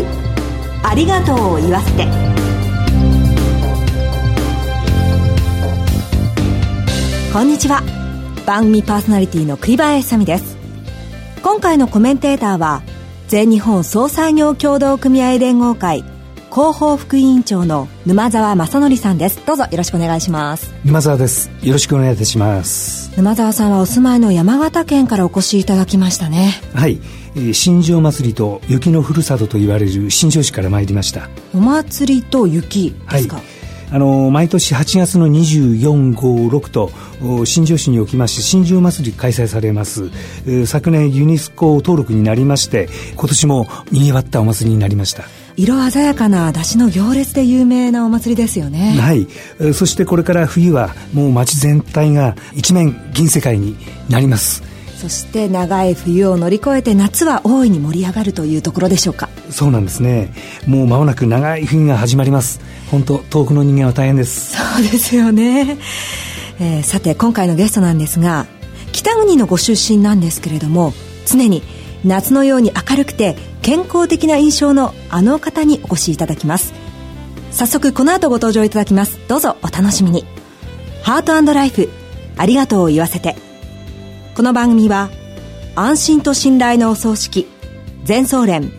フありがとうを言わせて。こんにちは。番組パーソナリティの栗林さみです。今回のコメンテーターは全日本総裁業協同組合連合会広報副委員長の沼澤正則さんです。どうぞよろしくお願いします。沼澤です。よろしくお願いいたします。沼澤さんはお住まいの山形県からお越しいただきましたね。はい新庄祭りと雪のふるさとと言われる新庄市から参りました。お祭りと雪ですか、はい。あの毎年8月の2456と新庄市におきまして新庄祭り開催されます。昨年ユネスコ登録になりまして今年も賑わったお祭りになりました。色鮮やかな出汁の行列で有名なお祭りですよね。はい。そしてこれから冬はもう街全体が一面銀世界になりますそして長い冬を乗り越えて夏は大いに盛り上がるというところでしょうか？そうなんですね。もう間もなく長い冬が始まります。本当遠くの人間は大変です。そうですよね、えー、さて今回のゲストなんですが北国のご出身なんですけれども常に夏のように明るくて健康的な印象のあの方にお越しいただきます。早速この後ご登場いただきます。どうぞお楽しみに。ハートライフありがとうを言わせてこの番組は安心と信頼のお葬式全総連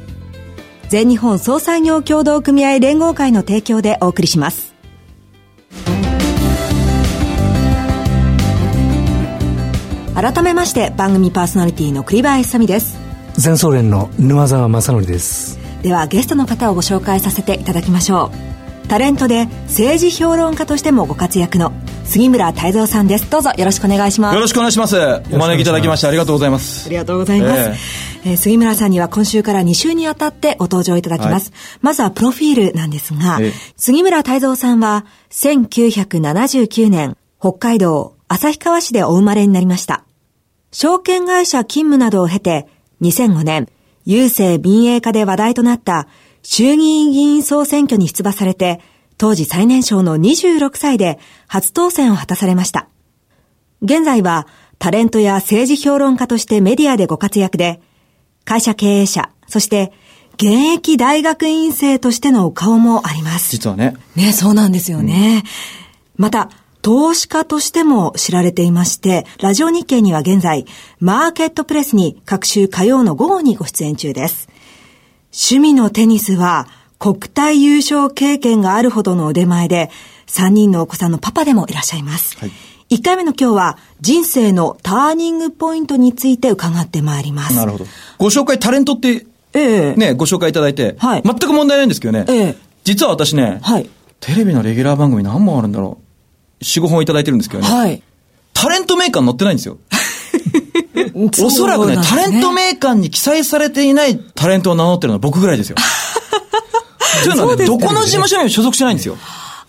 全日本総裁業協同組合連合会の提供でお送りします。改めまして番組パーソナリティの栗林さみです。全総連の沼澤正則です。ではゲストの方をご紹介させていただきましょう。タレントで政治評論家としてもご活躍の杉村太蔵さんです。どうぞよろしくお願いします。よろしくお願いします。お招きいただきましてありがとうございます。ありがとうございます、えー、えー、杉村さんには今週から2週にあたってご登場いただきます、はい、まずはプロフィールなんですが、えー、杉村太蔵さんは1979年北海道旭川市でお生まれになりました。証券会社勤務などを経て2005年、郵政民営化で話題となった衆議院議員総選挙に出馬されて、当時最年少の26歳で初当選を果たされました。現在はタレントや政治評論家としてメディアでご活躍で、会社経営者、そして現役大学院生としてのお顔もあります。実はね。ね、そうなんですよね。うん、また、投資家としても知られていまして、ラジオ日経には現在、マーケットプレスに各週火曜の午後にご出演中です。趣味のテニスは国体優勝経験があるほどの腕前で、3人のお子さんのパパでもいらっしゃいます。はい、1回目の今日は人生のターニングポイントについて伺ってまいります。なるほど。ご紹介タレントって、ええね、ご紹介いただいて、はい、全く問題ないんですけどね、ええ、実は私ね、はい、テレビのレギュラー番組何本あるんだろう。4、5本いただいてるんですけどね。はい。タレントメーカー載ってないんですよ。おそらくね、タレントメーカーに記載されていないタレントを名乗ってるのは僕ぐらいですよ。というのはね、どこの事務所にも所属してないんですよ。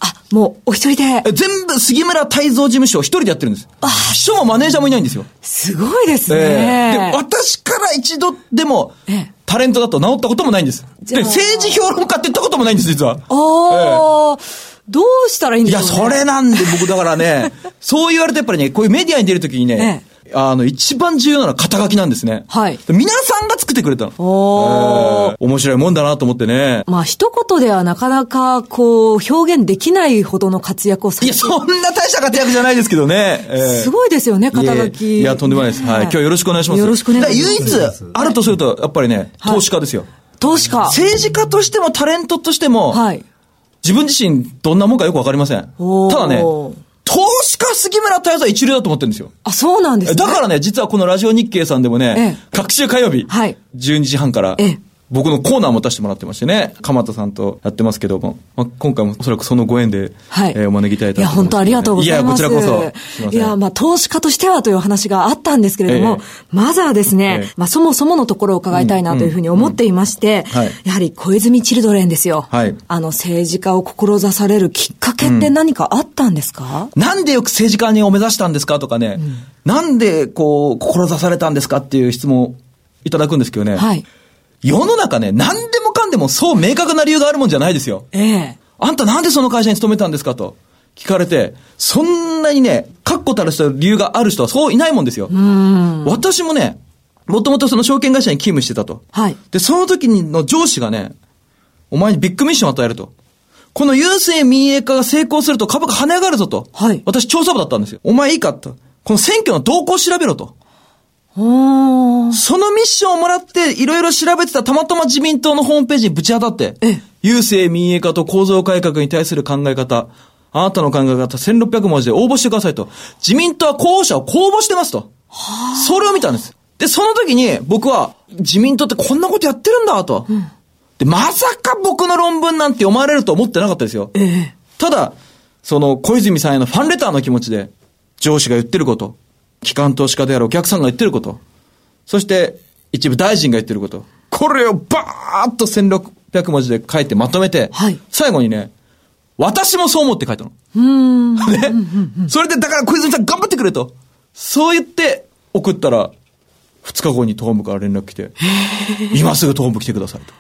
あ、もう、お一人で。全部、杉村太蔵事務所一人でやってるんです。あ秘書もマネージャーもいないんですよ。すごいですね。えー、で、私から一度でも、タレントだと名乗ったこともないんです。で、政治評論家って言ったこともないんです、実は。ああ。えーどうしたらいいんですか、ね、いや、それなんで僕だからね、そう言われてやっぱりね、こういうメディアに出るときにね、ええ、あの、一番重要なのは肩書きなんですね。はい。皆さんが作ってくれたの。お、えー、面白いもんだなと思ってね。まあ、一言ではなかなか、こう、表現できないほどの活躍をされていや、そんな大した活躍じゃないですけどね。えー、すごいですよね、肩書き。いや、とんでもないです。はい。今日よろしくお願いします。よろしくお願いします。唯一、あるとすると、やっぱりね、投資家ですよ。投資家。政治家としてもタレントとしても、はい。自分自身どんなもんかよくわかりません。ただね、投資家杉村太蔵は一流だと思ってるんですよ。あ、そうなんですね。だからね、実はこのラジオ日経さんでもね、ええ、各週火曜日、はい、12時半から、ええ、僕のコーナーも出してもらってましてね、鎌田さんとやってますけども、まあ、今回もおそらくそのご縁で、はい、えー、お招きいただいたい、いや、本当ありがとうございます。いや、こちらこそ。いや、まあ、投資家としてはという話があったんですけれども、えー、まずはですね、えー、まあ、そもそものところを伺いたいなというふうに思っていまして、うんうんうん、やはり小泉チルドレンですよ。はい。あの、政治家を志されるきっかけって何かあったんですか、うん、なんでよく政治家にを目指したんですかとかね、うん、なんでこう、志されたんですかっていう質問いただくんですけどね。はい。世の中ね、何でもかんでもそう明確な理由があるもんじゃないですよ。ええ。あんたなんでその会社に勤めたんですかと聞かれて、そんなにね、確固たるした理由がある人はそういないもんですよ。私もね、もともとその証券会社に勤務してたと。はい。で、その時の上司がね、お前にビッグミッションを与えると。この郵政民営化が成功すると株価跳ね上がるぞと。はい。私調査部だったんですよ。お前いいかと。この選挙の動向を調べろと。そのミッションをもらって、いろいろ調べてたたまたま自民党のホームページにぶち当たって、郵政民営化と構造改革に対する考え方、あなたの考え方1600文字で応募してくださいと。自民党は候補者を公募してますと。それを見たんです。で、その時に僕は自民党ってこんなことやってるんだと。うん、で、まさか僕の論文なんて読まれると思ってなかったですよ。ええ、ただ、その小泉さんへのファンレターの気持ちで、上司が言ってること、機関投資家であるお客さんが言ってること、そして一部大臣が言ってること、これをバーッと1600文字で書いてまとめて、はい、最後にね、私もそう思って書いたの。うん。ね。それで、だから小泉さん頑張ってくれと。そう言って送ったら、二日後に東部から連絡来て、今すぐ東部来てくださいと。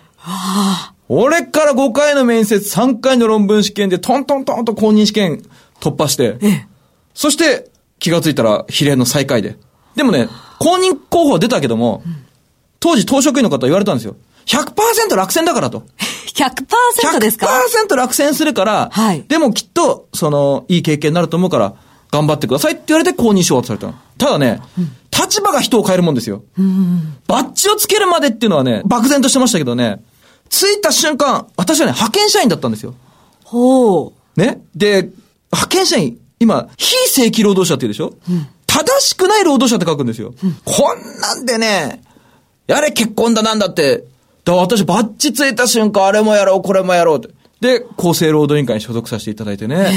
俺から5回の面接、3回の論文試験でトントントンと公認試験突破して、そして気がついたら比例の最下位で。でもね、公認候補は出たけども、当時当職員の方言われたんですよ。100%落選だからと。100%ですか ?100% 落選するから、はい、でもきっと、その、いい経験になると思うから、頑張ってくださいって言われて公認証渡されたの。ただね、うん、立場が人を変えるもんですよ。うん、バッジをつけるまでっていうのはね、漠然としてましたけどね、着いた瞬間、私はね、派遣社員だったんですよ。ほう。ね？で、派遣社員、今、非正規労働者って言うでしょ、うん、正しくない労働者って書くんですよ。こんなんでね、やれ結婚だなんだって、だ私バッチついた瞬間、あれもやろう、これもやろうって。で、厚生労働委員会に所属させていただいてね、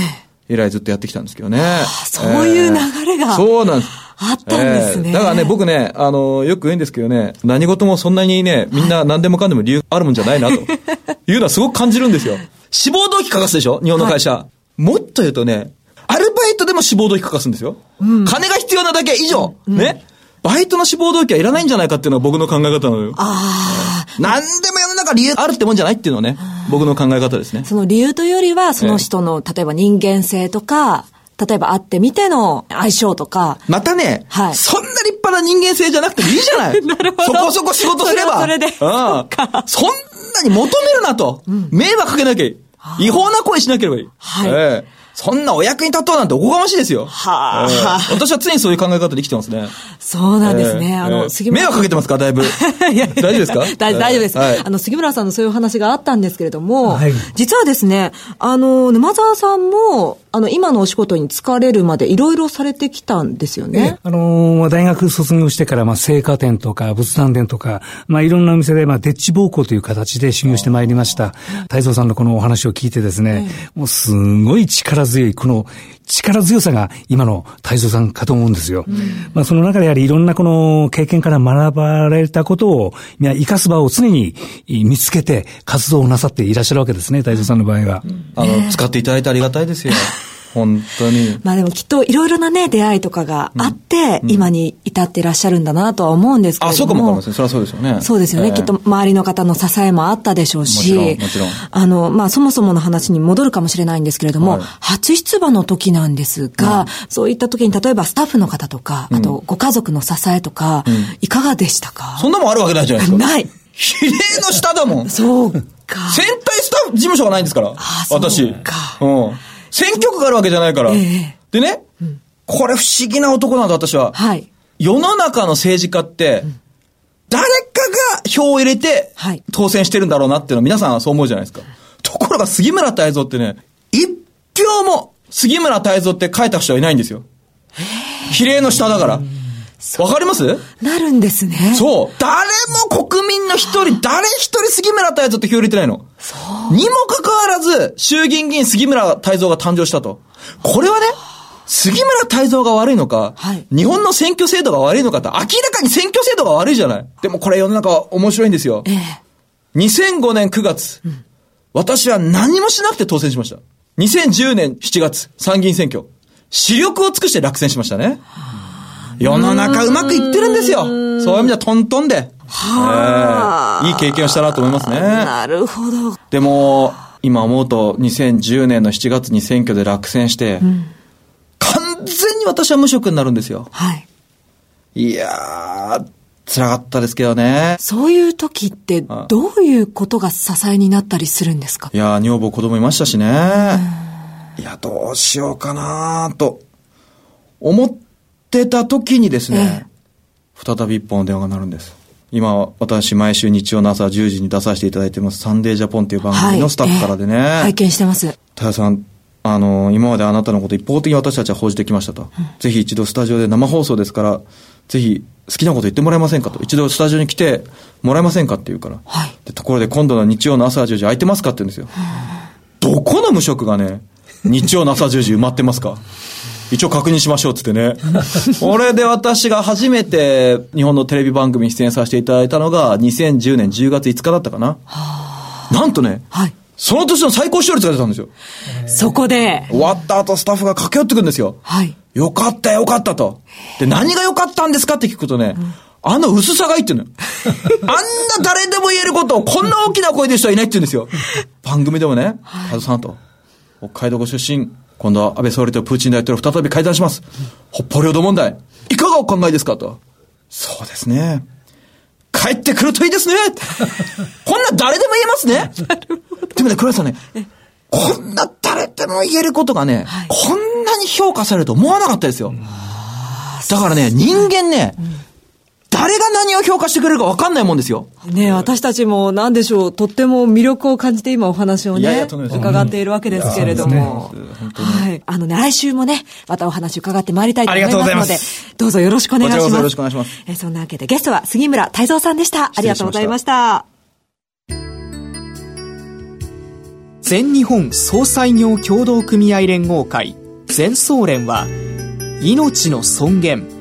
以来ずっとやってきたんですけどね。そういう流れが、そうなんです。あったんですね、だからね、僕ね、あの、よく言うんですけどね、何事もそんなにね、みんな何でもかんでも理由あるもんじゃないなと。いうのはすごく感じるんですよ。志望動機書かすでしょ？日本の会社。はい、もっと言うとね、アルバイトでも志望動機書かすんですよ。うん、金が必要なだけ以上。うん、ね。バイトの志望動機はいらないんじゃないかっていうのは僕の考え方なのよ。ああ。何でも世の中理由あるってもんじゃないっていうのはね、僕の考え方ですね。その理由というよりは、その人の、例えば人間性とか、例えば会ってみての相性とか。またね、はい、そんな立派な人間性じゃなくてもいいじゃない なるほど。そこそこ仕事すれば。それで。うん。そそんなに求めるなと。うん、迷惑かけなきゃいい。違法な声しなければいい。はい。ええそんなお役に立とうなんておこがましいですよ。はあ、えー、私は常にそういう考え方で生きてますね。そうなんですね。えー、あの、杉村迷惑かけてますかだいぶ。いや大丈夫ですか？大丈夫です、はい、あの、杉村さんのそういう話があったんですけれども、はい、実はですね、あの、沼沢さんも、あの、今のお仕事に疲れるまでいろいろされてきたんですよね。あの、大学卒業してから、まあ、青果店とか、仏壇店とか、まあ、いろんなお店で、まあ、デッチ奉公という形で修行してまいりました。太蔵さんのこのお話を聞いてですね、もうすごい力強い、この力強さが今の太蔵さんかと思うんですよ。うん、まあ、その中でやはりいろんなこの経験から学ばれたことを、生かす場を常に見つけて活動をなさっていらっしゃるわけですね、太蔵さんの場合は。あの、使っていただいてありがたいですよ。本当に。まあでもきっといろいろなね、出会いとかがあって、うん、今に至っていらっしゃるんだなとは思うんですけども。あ、そうかもかもしれない。それはそうですよね。そうですよね。えー、きっと周りの方の支えもあったでしょうし。もちろん、もちろん。あの、まあそもそもの話に戻るかもしれないんですけれども、はい、初出馬の時なんですが、うん、そういった時に例えばスタッフの方とか、あとご家族の支えとか、うん、いかがでしたか？そんなもんあるわけないじゃないですか。ない。比例の下だもん。そうか。戦隊スタッフ事務所がないんですから。ああ、そうか。私。うん。選挙区があるわけじゃないから。えー、でね、うん、これ不思議な男なんだ、私は。はい。世の中の政治家って、誰かが票を入れて、当選してるんだろうなっていうのは皆さんはそう思うじゃないですか。ところが杉村太蔵ってね、一票も杉村太蔵って書いた人はいないんですよ。比例の下だから。わかります？なるんですね。そう。誰も国民の一人、誰一人杉村太蔵って票入れてないの。そう。にもかかわらず、衆議院議員杉村太蔵が誕生したと。これはね、杉村太蔵が悪いのか、はい、日本の選挙制度が悪いのかって、明らかに選挙制度が悪いじゃない。でもこれ世の中面白いんですよ。ええ、2005年9月、うん、私は何もしなくて当選しました。2010年7月、参議院選挙。視力を尽くして落選しましたね。はあ世の中うまくいってるんですよ。そういう意味ではトントンで。はあ、えー、いい経験をしたなと思いますね。なるほど。でも、今思うと2010年の7月に選挙で落選して、うん、完全に私は無職になるんですよ。はい。いやー、辛かったですけどね。そういう時って、どういうことが支えになったりするんですか？いや、女房子供いましたしね。いや、どうしようかなと、思ってた時にですね、再び一本の電話が鳴るんです。今、私、毎週日曜の朝10時に出させていただいてます、サンデージャポンっていう番組のスタッフからでね。はいえー、拝見してます。田谷さん、あの、今まであなたのこと一方的に私たちは報じてきましたと。うん、ぜひ一度スタジオで生放送ですから、ぜひ好きなこと言ってもらえませんかと。一度スタジオに来てもらえませんかって言うから。はい。でところで今度の日曜の朝10時空いてますかって言うんですよ。どこの無職がね、日曜の朝10時埋まってますか？一応確認しましょうっつってね。これで私が初めて日本のテレビ番組に出演させていただいたのが2010年10月5日だったかな。なんとね、はい、その年の最高視聴率が出たんですよ。そこで。終わった後スタッフが駆け寄ってくるんですよ。はい。よかったよかったと。で、何がよかったんですかって聞くとね、うんあの薄さがいいって言うのよ。あんな誰でも言えることをこんな大きな声で人はいないって言うんですよ。番組でもね、はい、さんと、北海道ご出身、今度は安倍総理とプーチン大統領再び会談します。北方領土問題、いかがお考えですかと。そうですね。帰ってくるといいですね こんな誰でも言えますねでもね、黒井さんね、こんな誰でも言えることがね、はい、こんなに評価されると思わなかったですよ。だからね、人間ね、うん誰が何を評価してくれるか分かんないもんですよ。ね私たちも何でしょう、とっても魅力を感じて今お話をね、伺っているわけですけれども。はい。あのね、来週もね、またお話伺ってまいりたいと思いますので、どうぞよろしくお願いします。よろしくお願いします。えそんなわけでゲストは杉村太蔵さんでした。ありがとうございました。全日本総裁業協同組合連合会全総連は命の尊厳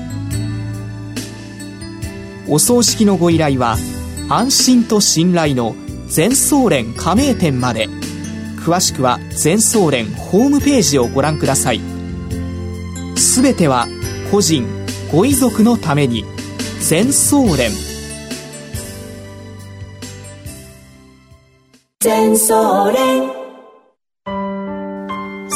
お葬式のご依頼は安心と信頼の全総連加盟店まで。詳しくは全総連ホームページをご覧ください。すべては個人ご遺族のために。全総連。全総連。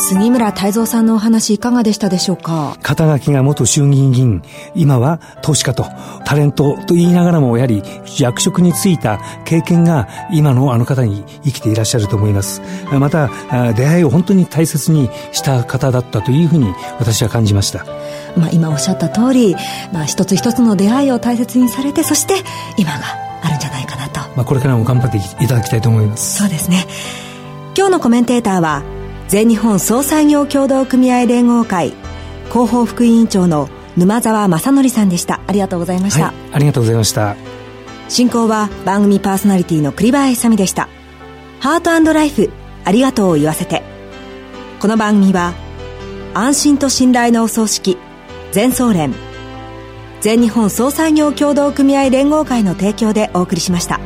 杉村太蔵さんのお話いかがでしたでしょうか？肩書きが元衆議院議員、今は投資家と、タレントと言いながらも、やはり役職に就いた経験が今のあの方に生きていらっしゃると思います。また、出会いを本当に大切にした方だったというふうに私は感じました。まあ今おっしゃった通り、まあ一つ一つの出会いを大切にされて、そして今があるんじゃないかなと。まあこれからも頑張っていただきたいと思います。そうですね。今日のコメンテーターは、全日本総裁業協同組合連合会広報副委員長の沼澤正則さんでした。ありがとうございました、はい、ありがとうございました。進行は番組パーソナリティの栗林さみでした。ハートライフありがとうを言わせて。この番組は安心と信頼のお葬式全総連全日本総裁業協同組合連合会の提供でお送りしました。